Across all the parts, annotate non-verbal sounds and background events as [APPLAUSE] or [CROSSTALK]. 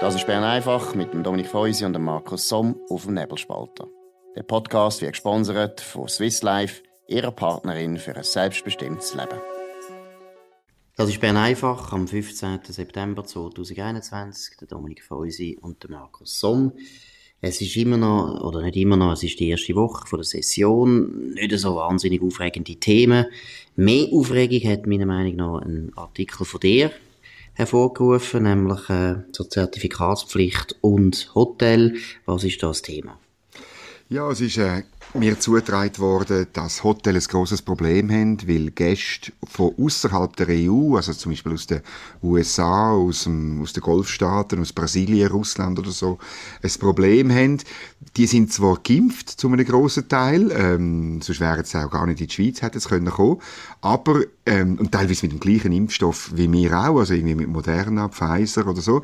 Das ist Bern einfach mit dem Dominik Feusi und dem Markus Somm auf dem Nebelspalter. Der Podcast wird gesponsert von Swiss Life, ihrer Partnerin für ein selbstbestimmtes Leben. Das ist Bern einfach am 15. September 2021. Der Dominik Feusi und der Markus Somm. Es ist immer noch, oder nicht immer noch, es ist die erste Woche von der Session. Nicht so wahnsinnig aufregende Themen. Mehr Aufregung hat meiner Meinung nach ein Artikel von dir hervorgerufen, nämlich äh, zur Zertifikatspflicht und Hotel. Was ist das Thema? Ja, es ist äh, mir zugetragen worden, dass Hotels ein grosses Problem haben, weil Gäste von außerhalb der EU, also zum Beispiel aus den USA, aus, dem, aus den Golfstaaten, aus Brasilien, Russland oder so, ein Problem haben. Die sind zwar geimpft, zu einem grossen Teil, ähm, sonst wären sie auch gar nicht in die Schweiz, hätten sie können aber, ähm, und teilweise mit dem gleichen Impfstoff wie wir auch, also irgendwie mit Moderna, Pfizer oder so,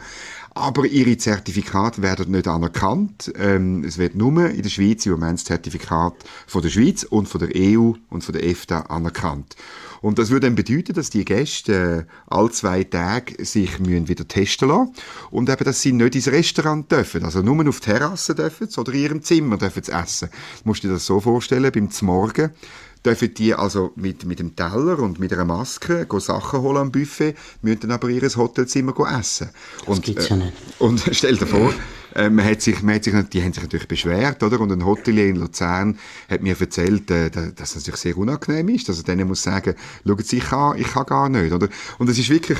aber ihre Zertifikate werden nicht anerkannt. Ähm, es wird nur in der Schweiz im Moment das Zertifikat von der Schweiz und von der EU und von der EFTA anerkannt. Und das würde dann bedeuten, dass die Gäste äh, alle zwei Tage sich müssen wieder testen lassen und eben, dass sie nicht ins Restaurant dürfen, also nur auf Terrasse dürfen oder in ihrem Zimmer dürfen sie essen. Du musst dir das so vorstellen, beim Morgen dürfen die also mit, mit dem Teller und mit einer Maske Sachen holen am Buffet, müssen dann aber ihr Hotelzimmer essen. Das und, gibt's ja nicht. Äh, [LAUGHS] und stell dir vor, äh, man hat sich, man hat sich, die haben sich natürlich beschwert, oder? Und ein Hotelier in Luzern hat mir erzählt, äh, dass es natürlich sehr unangenehm ist, dass er denen muss sagen, schauen Sie, ich kann, ich kann gar nicht, oder? Und es ist wirklich,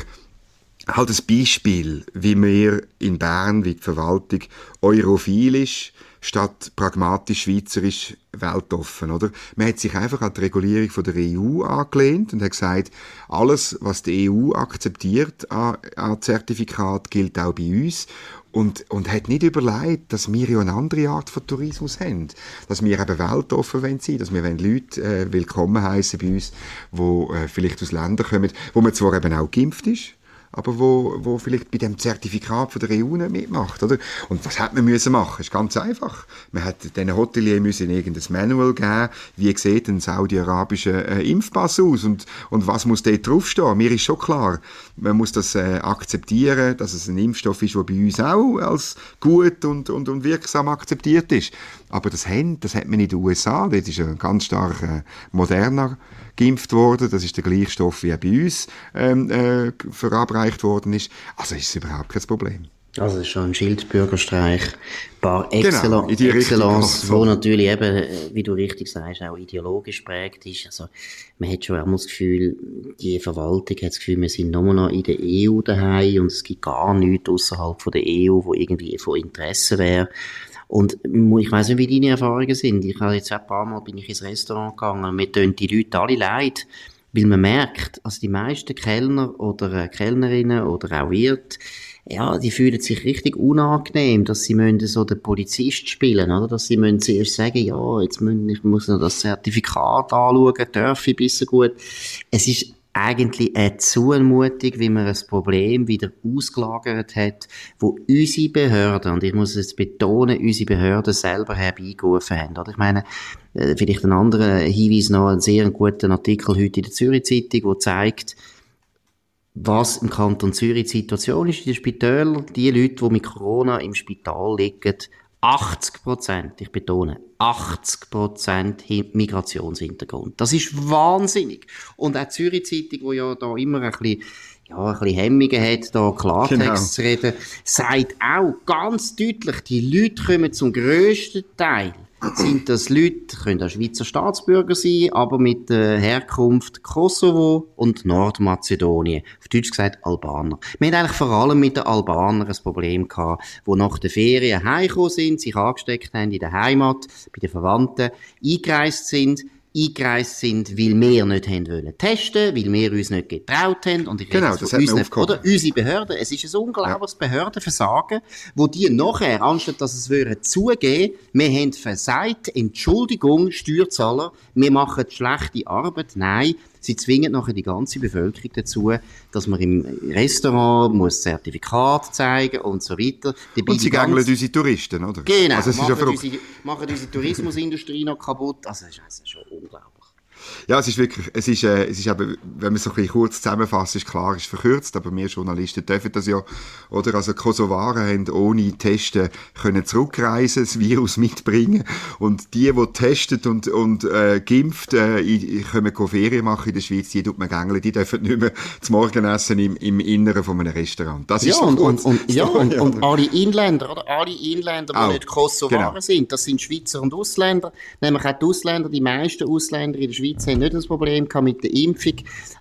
halt ein Beispiel, wie wir in Bern, wie die Verwaltung europhil ist, statt pragmatisch schweizerisch weltoffen, oder? Man hat sich einfach an die Regulierung von der EU angelehnt und hat gesagt, alles, was die EU akzeptiert an, an Zertifikat, gilt auch bei uns und, und hat nicht überlegt, dass wir ja eine andere Art von Tourismus haben. Dass wir eben weltoffen sein wollen, dass wir Leute äh, willkommen heißen bei uns, die äh, vielleicht aus Ländern kommen, wo man zwar eben auch geimpft ist, aber wo, wo vielleicht bei dem Zertifikat von der EU nicht mitmacht, oder? Und was hat man müssen machen? ist ganz einfach. Man hat den Hotelier müssen irgendein Manual geben, wie sieht ein saudi-arabischer äh, Impfpass aus und, und was muss dort draufstehen? Mir ist schon klar, man muss das äh, akzeptieren, dass es ein Impfstoff ist, der bei uns auch als gut und, und, und wirksam akzeptiert ist. Aber das, haben, das hat man in den USA, das ist ein ganz stark äh, moderner geimpft worden. Das ist der gleiche Stoff, wie bei uns ähm, äh, verabreicht worden ist. Also ist es überhaupt kein Problem. Also es ist schon ein Schildbürgerstreich par excellence, genau, excellence wo natürlich eben, wie du richtig sagst, auch ideologisch prägt ist. Also man hat schon einmal das Gefühl, die Verwaltung hat das Gefühl, wir sind nur noch in der EU daheim und es gibt gar nichts außerhalb von der EU, wo irgendwie von Interesse wäre. Und ich weiß nicht, wie deine Erfahrungen sind. Ich habe jetzt ein paar Mal bin ich ins Restaurant gegangen und mir tun die Leute alle leid, weil man merkt, also die meisten Kellner oder äh, Kellnerinnen oder auch Wirt, ja, die fühlen sich richtig unangenehm, dass sie müssen so den Polizist spielen, oder? Dass sie müssen zuerst sagen, ja, jetzt müssen, ich muss noch das Zertifikat anschauen, darf ich bisschen gut. Es ist eigentlich eine Zumutung, wie man ein Problem wieder ausgelagert hat, wo unsere Behörden, und ich muss es betonen, unsere Behörden selber herbeigerufen haben. Oder? Ich meine, äh, vielleicht ein anderer Hinweis noch, einen sehr guten Artikel heute in der Zürich Zeitung, der zeigt, was im Kanton Zürich die Situation ist in den Spitälern. Die Leute, die mit Corona im Spital liegen, 80 Prozent, ich betone, 80 Prozent Migrationshintergrund. Das ist wahnsinnig. Und auch die Zürich Zeitung, wo ja da immer ein bisschen ja, ein bisschen Hemmungen hat, da Klartext genau. zu reden, sagt auch ganz deutlich, die Leute kommen zum grössten Teil sind das Leute, können auch Schweizer Staatsbürger sein, aber mit der Herkunft Kosovo und Nordmazedonien. Auf Deutsch gesagt Albaner. Wir haben eigentlich vor allem mit den Albanern ein Problem gehabt, die nach den Ferien heimgekommen sind, sich angesteckt haben in der Heimat, bei den Verwandten, eingereist sind, eingereist sind, weil wir nicht haben wollen testen, weil wir uns nicht getraut haben. Und ich genau, das hat unseren, Oder unsere Behörden. Es ist ein unglaubliches ja. Behördenversagen, wo die nachher, anstatt dass es würden zugeben, wir haben versagt, Entschuldigung, Steuerzahler, wir machen schlechte Arbeit. Nein, Sie zwingen nachher die ganze Bevölkerung dazu, dass man im Restaurant muss Zertifikat zeigen und so weiter. Dabei und sie gängeln unsere Touristen, oder? Genau, also machen, ja unsere, machen unsere Tourismusindustrie noch kaputt. Also das ist schon unglaublich. Ja, es ist wirklich, es ist, äh, es ist eben, wenn man so ein bisschen kurz zusammenfasst, ist klar, ist verkürzt, aber wir Journalisten dürfen das ja, oder? Also Kosovaren haben ohne Testen können zurückreisen, das Virus [LAUGHS] mitbringen und die, die testet und, und äh, gimpft, äh, können Ferien machen in der Schweiz, die tut man gängeln, die dürfen nicht mehr zum Morgenessen im, im Inneren von einem Restaurant. Das ist ja, und, und, und, ja, [LAUGHS] und, und alle Inländer, oder? Alle Inländer, die auch, nicht Kosovaren genau. sind, das sind Schweizer und Ausländer, nämlich auch die Ausländer, die meisten Ausländer in der Schweiz haben nicht das Problem mit der Impfung.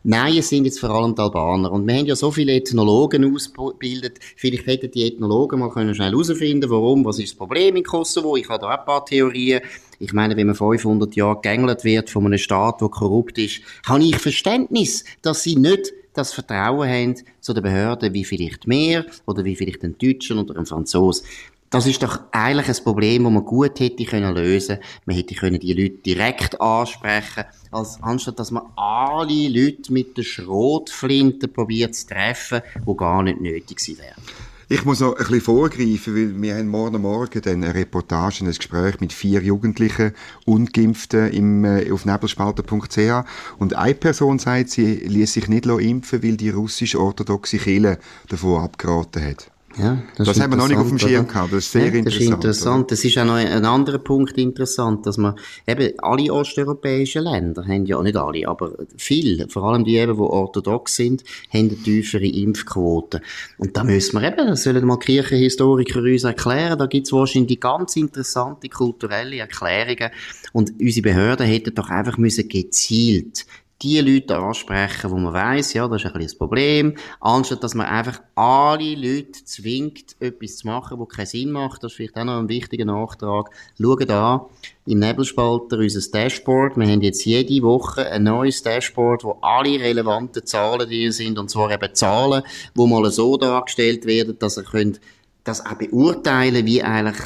Nein, es sind jetzt vor allem die Albaner. Und wir haben ja so viele Ethnologen ausgebildet. Vielleicht hätten die Ethnologen mal können schnell herausfinden, warum, was ist das Problem in Kosovo. Ich habe da auch ein paar Theorien. Ich meine, wenn man 500 Jahre gegängelt wird von einem Staat, der korrupt ist, habe ich Verständnis, dass sie nicht das Vertrauen haben zu den Behörden, wie vielleicht mehr oder wie vielleicht ein Deutscher oder ein Franzose. Das ist doch eigentlich ein Problem, das man gut hätte können lösen. Man hätte können die Leute direkt ansprechen, als anstatt dass man alle Leute mit der Schrotflinte probiert zu treffen, wo gar nicht nötig sie wären. Ich muss noch ein bisschen vorgreifen, weil wir haben morgen Morgen eine Reportage, ein Gespräch mit vier Jugendlichen, Ungeimpften im, äh, auf nebelspalter.ch und eine Person sagt, sie ließ sich nicht impfen, weil die russisch-orthodoxe Kirche davon abgeraten hat. Ja, das, das haben wir noch nicht auf dem Schirm gehabt. Das ist sehr ja, das interessant. Ist interessant. Das ist auch noch ein anderer Punkt interessant, dass man eben alle osteuropäischen Länder haben ja nicht alle, aber viele, vor allem die eben, die orthodox sind, haben eine tiefere Impfquote. Und da müssen wir eben, das sollen mal Kirchenhistoriker uns erklären, da gibt es wahrscheinlich ganz interessante kulturelle Erklärungen. Und unsere Behörden hätten doch einfach müssen gezielt die Leute ansprechen, wo man weiß, ja, das ist ein bisschen das Problem, anstatt dass man einfach alle Leute zwingt, etwas zu machen, wo keinen Sinn macht. Das ist vielleicht auch noch ein wichtiger Nachtrag. Schaut da im Nebelspalter unser Dashboard. Wir haben jetzt jede Woche ein neues Dashboard, wo alle relevanten Zahlen drin sind, und zwar eben Zahlen, wo mal so dargestellt werden, dass ihr könnt das auch beurteilen, wie eigentlich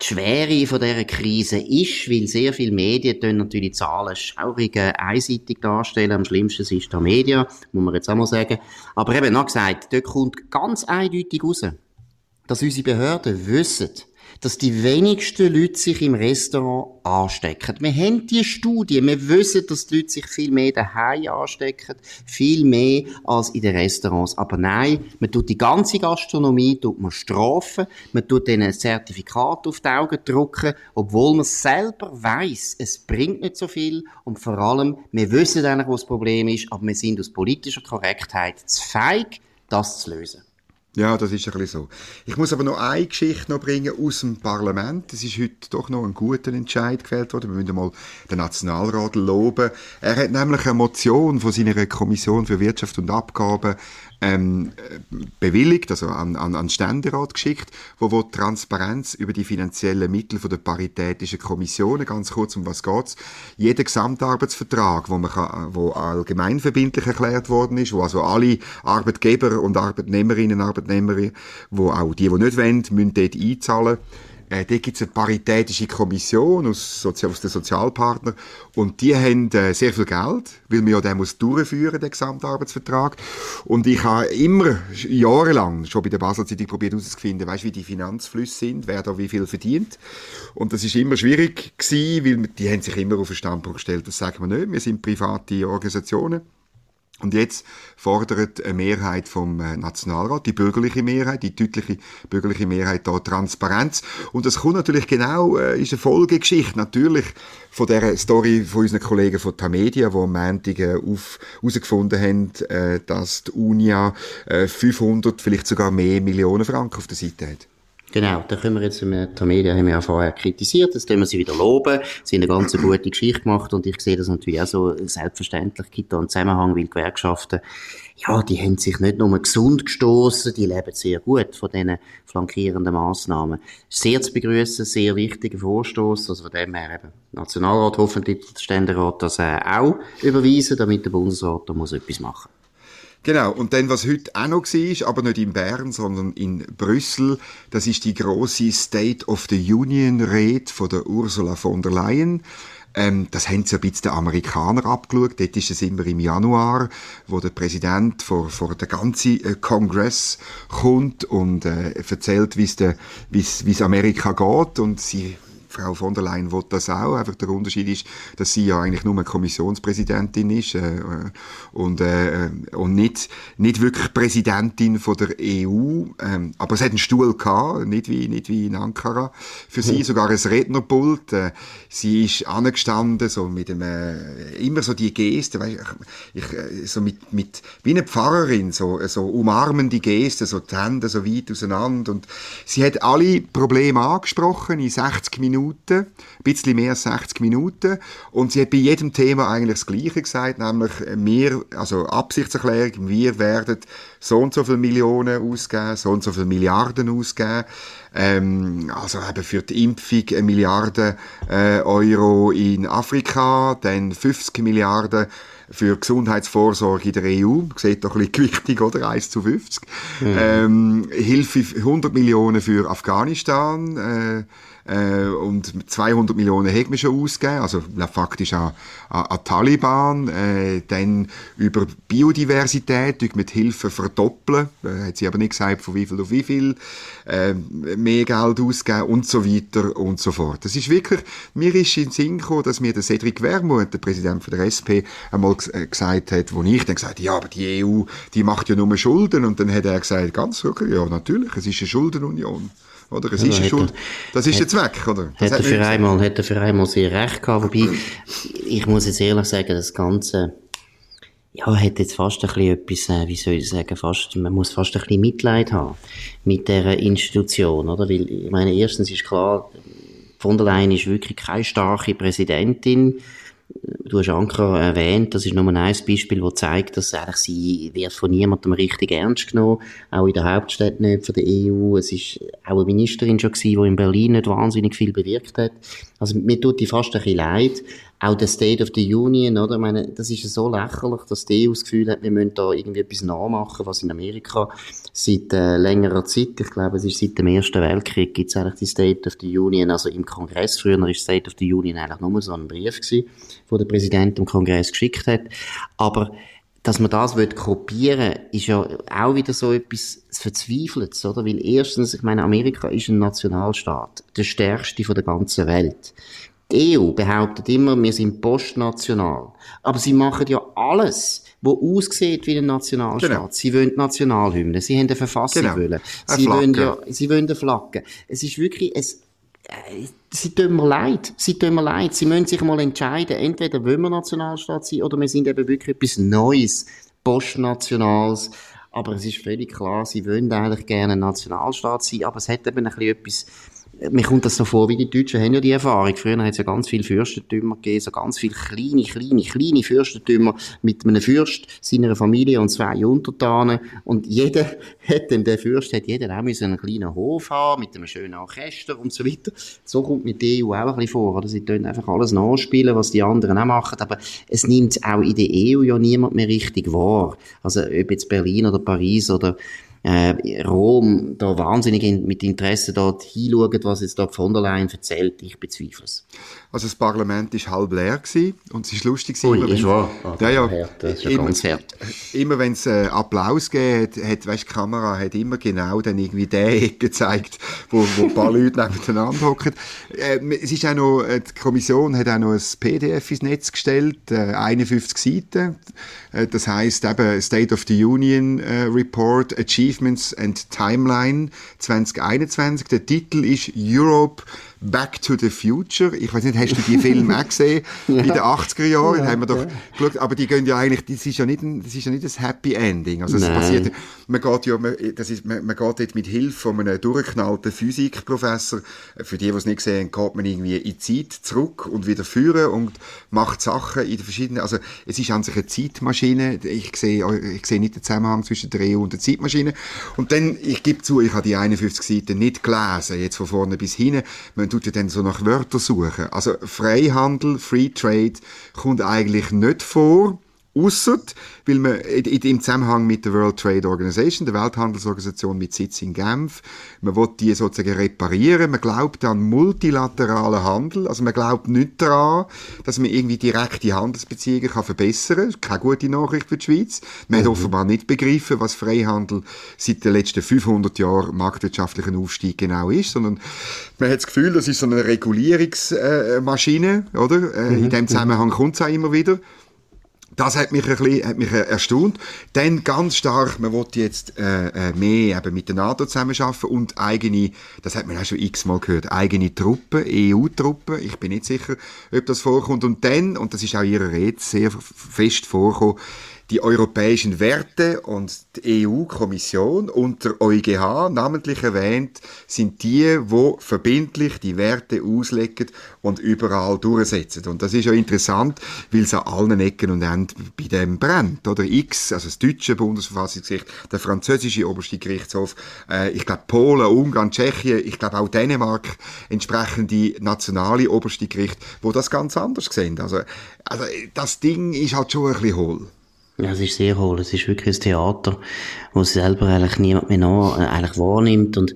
die Schwere von dieser Krise ist, weil sehr viele Medien natürlich Zahlen schaurig einseitig darstellen. Am schlimmsten ist der Media, muss man jetzt auch mal sagen. Aber eben, noch gesagt, dort kommt ganz eindeutig raus, dass unsere Behörden wissen, dass die wenigsten Leute sich im Restaurant anstecken. Wir haben die Studie, wir wissen, dass die Leute sich viel mehr daheim anstecken, viel mehr als in den Restaurants. Aber nein, man tut die ganze Gastronomie tut man strafen, man tut ihnen ein Zertifikat auf die Augen drucken, obwohl man selber weiß, es bringt nicht so viel und vor allem, wir wissen eigentlich, wo das Problem ist, aber wir sind aus politischer Korrektheit zu feig, das zu lösen. Ja, das ist ein bisschen so. Ich muss aber noch eine Geschichte noch bringen aus dem Parlament. Es ist heute doch noch ein guter Entscheid gefällt worden. Wir müssen mal den Nationalrat loben. Er hat nämlich eine Motion von seiner Kommission für Wirtschaft und Abgaben ähm, bewilligt, also an, an, an Ständerat geschickt, wo, wo Transparenz über die finanziellen Mittel von der Paritätischen Kommission, ganz kurz um was geht's, jeder Gesamtarbeitsvertrag, wo man kann, wo allgemeinverbindlich erklärt worden ist, wo also alle Arbeitgeber und Arbeitnehmerinnen und Arbeitnehmer, wo auch die, die nicht wollen, müssen dort einzahlen äh, da gibt es eine paritätische Kommission aus, Sozi aus den Sozialpartnern und die haben äh, sehr viel Geld, weil man ja den muss durchführen, den Gesamtarbeitsvertrag. Und ich habe immer, jahrelang, schon bei der Basel Zeitung probiert herauszufinden, weißt, wie die Finanzflüsse sind, wer da wie viel verdient. Und das ist immer schwierig gewesen, weil die haben sich immer auf den Standpunkt gestellt, das sagen wir nicht, wir sind private Organisationen. Und jetzt fordert eine Mehrheit vom äh, Nationalrat, die bürgerliche Mehrheit, die deutliche bürgerliche Mehrheit da Transparenz. Und das kommt natürlich genau, äh, ist eine Folgegeschichte natürlich von der Story von unseren Kollegen von Tamedia, die am Montag äh, herausgefunden haben, äh, dass die Unia äh, 500, vielleicht sogar mehr Millionen Franken auf der Seite hat. Genau, da können wir jetzt mit der Media haben wir ja vorher kritisiert, das können wir sie wieder loben. Sie haben eine ganz gute Geschichte gemacht und ich sehe das natürlich auch so selbstverständlich gibt da einen Zusammenhang, weil Gewerkschaften, ja, die haben sich nicht nur gesund gestoßen, die leben sehr gut von diesen flankierenden Massnahmen. Sehr zu begrüßen, sehr wichtiger Vorstoß, also von dem her eben Nationalrat, hoffentlich der Ständerat das äh, auch überweisen, damit der Bundesrat da muss etwas machen. Genau, und dann, was heute auch noch war, aber nicht in Bern, sondern in Brüssel, das ist die große State of the Union-Rede von der Ursula von der Leyen. Ähm, das haben so ein bisschen die Amerikaner abgeschaut. Dort ist es immer im Januar, wo der Präsident vor, vor der ganzen äh, Kongress kommt und äh, erzählt, wie es Amerika geht. Und sie Frau von der Leyen will das auch. Einfach der Unterschied ist, dass sie ja eigentlich nur eine Kommissionspräsidentin ist äh, und, äh, und nicht, nicht wirklich Präsidentin von der EU. Ähm, aber es hat einen Stuhl gehabt, nicht wie, nicht wie in Ankara. Für sie sogar ein Rednerpult. Äh, sie ist angestanden, so mit einem, äh, immer so die Geste, weißt, ich, ich, äh, so mit, mit, wie eine Pfarrerin, so, so umarmende Geste, so die Hände so weit auseinander. Und sie hat alle Probleme angesprochen in 60 Minuten, ein bisschen mehr als 60 Minuten. Und sie hat bei jedem Thema eigentlich das Gleiche gesagt, nämlich wir, also Absichtserklärung, wir werden so und so viele Millionen ausgeben, so und so viele Milliarden ausgeben. Ähm, also eben für die Impfung eine Milliarde äh, Euro in Afrika, dann 50 Milliarden für Gesundheitsvorsorge in der EU. Sieht doch ein bisschen gewichtig, oder? 1 zu 50. Mhm. Ähm, Hilfe 100 Millionen für Afghanistan. Äh, äh, und 200 Millionen hat man schon ausgegeben, also faktisch an, an, an Taliban. Äh, dann über Biodiversität, mit Hilfe verdoppeln, äh, hat sie aber nicht gesagt, von wie viel auf wie viel, äh, mehr Geld ausgeben und so weiter und so fort. Das ist wirklich, mir ist in den Sinn gekommen, dass mir der Cedric Wermuth, der Präsident von der SP, einmal äh, gesagt hat, wo ich dann gesagt habe, ja, aber die EU, die macht ja nur Schulden und dann hat er gesagt, ganz wirklich, ja, natürlich, es ist eine Schuldenunion. Oder? Es ja, ist Schuld. Das ist der Zweck, oder? Das hat, er für einmal, hat er für einmal sehr recht gehabt. Wobei, ich muss jetzt ehrlich sagen, das Ganze, ja, hat jetzt fast ein bisschen etwas, äh, wie soll ich sagen, fast, man muss fast ein bisschen Mitleid haben mit der Institution, oder? Weil, ich meine, erstens ist klar, von der Leyen ist wirklich keine starke Präsidentin du hast Ankara erwähnt, das ist nur ein Beispiel, das zeigt, dass eigentlich sie wird von niemandem richtig ernst genommen, auch in der Hauptstadt nicht von der EU. Es ist auch eine Ministerin schon gewesen, die in Berlin nicht wahnsinnig viel bewirkt hat. Also mir tut die fast ein bisschen leid. Auch der State of the Union, oder? Ich meine, das ist so lächerlich, dass die EU das Gefühl hat, wir müssen da irgendwie etwas nachmachen, was in Amerika seit äh, längerer Zeit, ich glaube, es ist seit dem Ersten Weltkrieg, gibt es eigentlich die State of the Union, also im Kongress, früher war State of the Union eigentlich nur so ein Brief gewesen, wo der Präsident dem Kongress geschickt hat. Aber dass man das will kopieren ist ja auch wieder so etwas Verzweifeltes, oder? Weil erstens, ich meine, Amerika ist ein Nationalstaat, der stärkste von der ganzen Welt. Die EU behauptet immer, wir sind postnational. Aber sie machen ja alles, wo aussieht wie ein Nationalstaat. Genau. Sie wollen Nationalhymne, sie haben eine Verfassung genau. wollen. Sie wollen ja, sie wollen eine Flagge. Es ist wirklich, es, sie tun mir leid. Sie tun mir leid. Sie müssen sich mal entscheiden. Entweder wollen wir Nationalstaat sein oder wir sind eben wirklich etwas Neues, postnationales. Aber es ist völlig klar, sie wollen eigentlich gerne Nationalstaat sein, aber es hat eben ein bisschen etwas, mir kommt das so vor, wie die Deutschen haben ja die Erfahrung. Früher hat es ja ganz viele Fürstentümer gegeben, so ganz viele kleine, kleine, kleine Fürstentümer mit einem Fürst, seiner Familie und zwei Untertanen. Und jeder [LAUGHS] hat dann, der Fürst hat jeder auch müssen einen kleinen Hof haben, mit einem schönen Orchester und so weiter. So kommt mit der EU auch ein bisschen vor, oder? Sie tun einfach alles nachspielen, was die anderen auch machen, aber es nimmt auch in der EU ja niemand mehr richtig wahr. Also, ob jetzt Berlin oder Paris oder äh, Rom da wahnsinnig in, mit Interesse dort hinschauen, was jetzt da von der Leyen erzählt, ich bezweifle es. Also das Parlament ist halb leer gewesen und es ist lustig Ui, immer, ist wahr. Oh, ja, ja, hart, das ist immer, ganz hart. Immer wenn es äh, Applaus gegeben hat, weißt, die Kamera hat immer genau dann irgendwie den gezeigt, wo, wo ein paar [LAUGHS] Leute nebeneinander hocken. Äh, es ist auch noch, äh, die Kommission hat auch noch ein PDF ins Netz gestellt, äh, 51 Seiten. Äh, das heißt eben State of the Union Report, Achievements and Timeline 2021. Der Titel ist Europe Back to the Future. Ich weiß nicht, hast du die Filme auch gesehen? [LAUGHS] ja. In den 80er Jahren ja, haben wir doch ja. geschaut, aber die gehen ja eigentlich, das ist ja nicht ein, das ist ja nicht ein Happy Ending. Also es passiert, man geht ja, man, das ist, man, man geht dort mit Hilfe von einem durchgeknallten Physikprofessor, für die, die es nicht sehen, geht man irgendwie in die Zeit zurück und wieder führen und macht Sachen in den verschiedenen, also es ist an sich eine Zeitmaschine. Ich sehe, ich sehe nicht den Zusammenhang zwischen der EU und der Zeitmaschine. Und dann, ich gebe zu, ich habe die 51 Seiten nicht gelesen, jetzt von vorne bis hinten. Man man tut ja dann so nach Wörtern suchen. Also Freihandel, Free Trade kommt eigentlich nicht vor. Ausser, weil man im Zusammenhang mit der World Trade Organization, der Welthandelsorganisation mit Sitz in Genf, man will die sozusagen reparieren, man glaubt an multilateralen Handel, also man glaubt nicht daran, dass man irgendwie direkte Handelsbeziehungen kann verbessern kann. Keine gute Nachricht für die Schweiz. Man mhm. hat offenbar nicht begriffen, was Freihandel seit den letzten 500 Jahren marktwirtschaftlichen Aufstieg genau ist, sondern man hat das Gefühl, das ist so eine Regulierungsmaschine, oder? Äh, mhm. In dem Zusammenhang kommt es auch immer wieder. Das hat mich ein bisschen, hat mich erstaunt. Dann ganz stark, man will jetzt äh, äh, mehr eben mit der NATO zusammenarbeiten und eigene, das hat man auch schon x-mal gehört, eigene Truppen, EU-Truppen. Ich bin nicht sicher, ob das vorkommt. Und dann, und das ist auch Ihre Rede sehr fest vorgekommen, die europäischen Werte und die EU-Kommission und der EuGH, namentlich erwähnt, sind die, wo verbindlich die Werte auslegen und überall durchsetzen. Und das ist ja interessant, weil es an allen Ecken und Enden bei dem brennt. Oder X, also das deutsche Bundesverfassungsgericht, der französische oberste Gerichtshof, äh, ich glaube Polen, Ungarn, Tschechien, ich glaube auch Dänemark, entsprechende nationale oberste Gericht, wo das ganz anders sehen. Also, also das Ding ist halt schon ein bisschen hohl. Ja, es ist sehr hohl. Es ist wirklich ein Theater, wo selber eigentlich niemand mehr nach, äh, eigentlich wahrnimmt. Und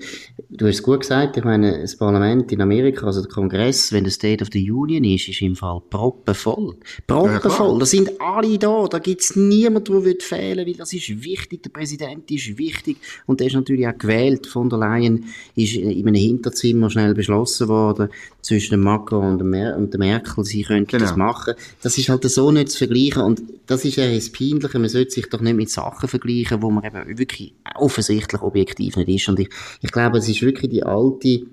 du hast es gut gesagt, ich meine, das Parlament in Amerika, also der Kongress, wenn der State of the Union ist, ist im Fall proppenvoll. Proppenvoll. Ja, da sind alle da. Da gibt's niemanden, der fehlen will. Das ist wichtig. Der Präsident ist wichtig. Und der ist natürlich auch gewählt. Von der Leyen ist in einem Hinterzimmer schnell beschlossen worden, zwischen dem Macron und der, Mer und der Merkel, sie könnten genau. das machen. Das ist halt so nicht zu vergleichen. Und das ist ja das Peinliche. Man sollte sich doch nicht mit Sachen vergleichen, wo man eben wirklich offensichtlich objektiv nicht ist. Und ich, ich glaube, es ist wirklich die alte,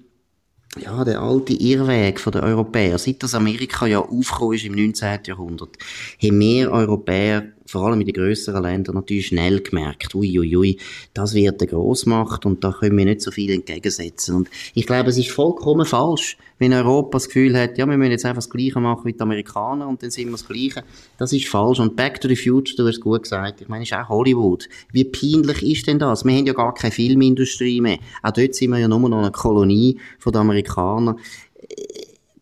ja, der alte Irrweg der Europäer. Seit das Amerika ja aufgekommen ist im 19. Jahrhundert, haben wir Europäer vor allem in den grösseren Ländern natürlich schnell gemerkt, uiuiui, ui, ui, das wird eine Grossmacht und da können wir nicht so viel entgegensetzen. Und ich glaube, es ist vollkommen falsch, wenn Europa das Gefühl hat, ja, wir müssen jetzt einfach das Gleiche machen wie die Amerikaner und dann sind wir das Gleiche. Das ist falsch. Und Back to the Future, du hast es gut gesagt, ich meine, ist auch Hollywood. Wie peinlich ist denn das? Wir haben ja gar keine Filmindustrie mehr. Auch dort sind wir ja nur noch eine Kolonie von den Amerikanern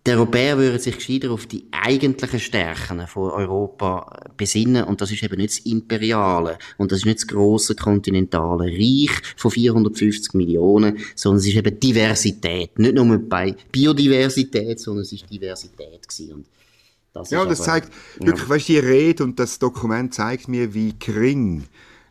die Europäer würden sich gescheiter auf die eigentlichen Stärken von Europa besinnen und das ist eben nicht das Imperiale und das ist nicht das grosse kontinentale Reich von 450 Millionen, sondern es ist eben Diversität. Nicht nur bei Biodiversität, sondern es ist Diversität gewesen. Und das ja, das aber, zeigt, wirklich, ja. weißt, die Rede und das Dokument zeigt mir, wie gering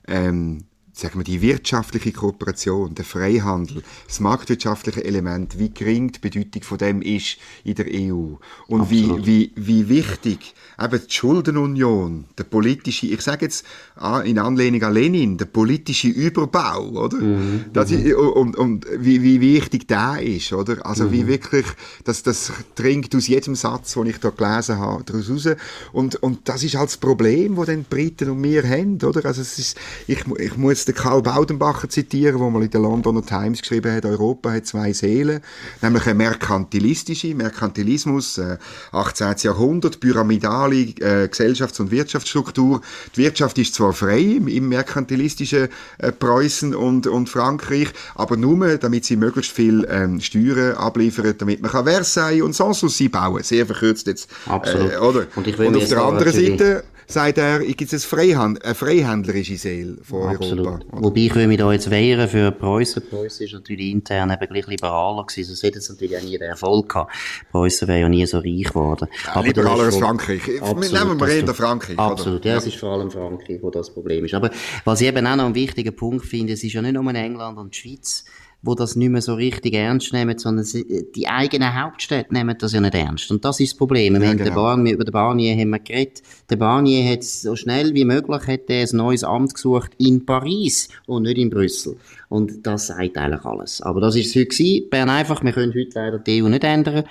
ähm, sagen wir, die wirtschaftliche Kooperation, der Freihandel, das marktwirtschaftliche Element, wie gering die Bedeutung von dem ist in der EU und wie, wie, wie wichtig eben die Schuldenunion, der politische, ich sage jetzt ah, in Anlehnung an Lenin, der politische Überbau, oder? Mhm, das ist, und, und wie, wie wichtig der ist, oder? Also mhm. wie wirklich, das, das dringt aus jedem Satz, den ich da gelesen habe, daraus raus. Und, und das ist halt das Problem, das die Briten und wir haben, oder? Also es ist, ich, ich muss den Karl Baudenbacher zitieren, wo mal in der Londoner Times geschrieben hat, Europa hat zwei Seelen, nämlich eine merkantilistische, Merkantilismus, äh, 18. Jahrhundert, pyramidale äh, Gesellschafts- und Wirtschaftsstruktur. Die Wirtschaft ist zwar frei im, im merkantilistischen äh, Preußen und, und Frankreich, aber nur, damit sie möglichst viel ähm, Steuern abliefern, damit man kann Versailles und Sanssouci bauen. Sehr verkürzt jetzt. Absolut. Äh, oder? Und, und auf der anderen Seite sagt er, ich gibt es Freihand eine freihändlerische Seele von Absolut. Europa. Oder? Wobei ich würde mich da jetzt wehren für Preußen. Preußen ist natürlich intern eben gleich liberaler gewesen, sonst hätte es natürlich auch nie den Erfolg gehabt. Preußen wäre ja nie so reich geworden. Ja, liberaler als Frankreich. Absolut, Nehmen wir eher Frankreich. Absolut, oder? ja, es ist vor allem Frankreich, wo das Problem ist. Aber was ich eben auch noch einen wichtigen Punkt finde, es ist ja nicht nur England und die Schweiz, wo das nicht mehr so richtig ernst nehmen, sondern sie, die eigenen Hauptstädte nehmen das ja nicht ernst. Und das ist das Problem. Wir ja, haben genau. den Barnier, über den Barnier haben wir geredet. Der Barnier hat so schnell wie möglich hat ein neues Amt gesucht in Paris und nicht in Brüssel. Und das sagt eigentlich alles. Aber das ist es heute gewesen. Bern einfach, wir können heute leider die EU nicht ändern.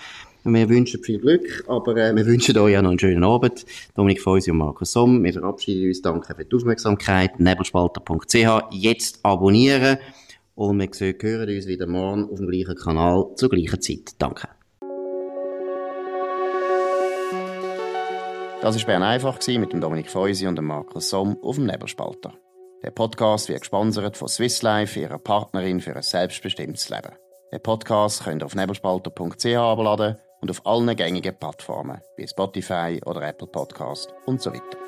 Wir wünschen viel Glück, aber äh, wir wünschen euch ja noch einen schönen Abend. Dominik Feusi und Markus Somm. Wir verabschieden uns. Danke für die Aufmerksamkeit. Nebelspalter.ch. Jetzt abonnieren. Und wir sehen, hören uns wieder morgen auf dem gleichen Kanal zur gleichen Zeit. Danke. Das war Bern einfach mit dem Dominik Feusi und dem Markus Somm auf dem Nebelspalter. Der Podcast wird gesponsert von Swiss Life, ihrer Partnerin für ein selbstbestimmtes Leben. Den Podcast könnt ihr auf nebelspalter.ch abladen und auf allen gängigen Plattformen wie Spotify oder Apple Podcast und so weiter.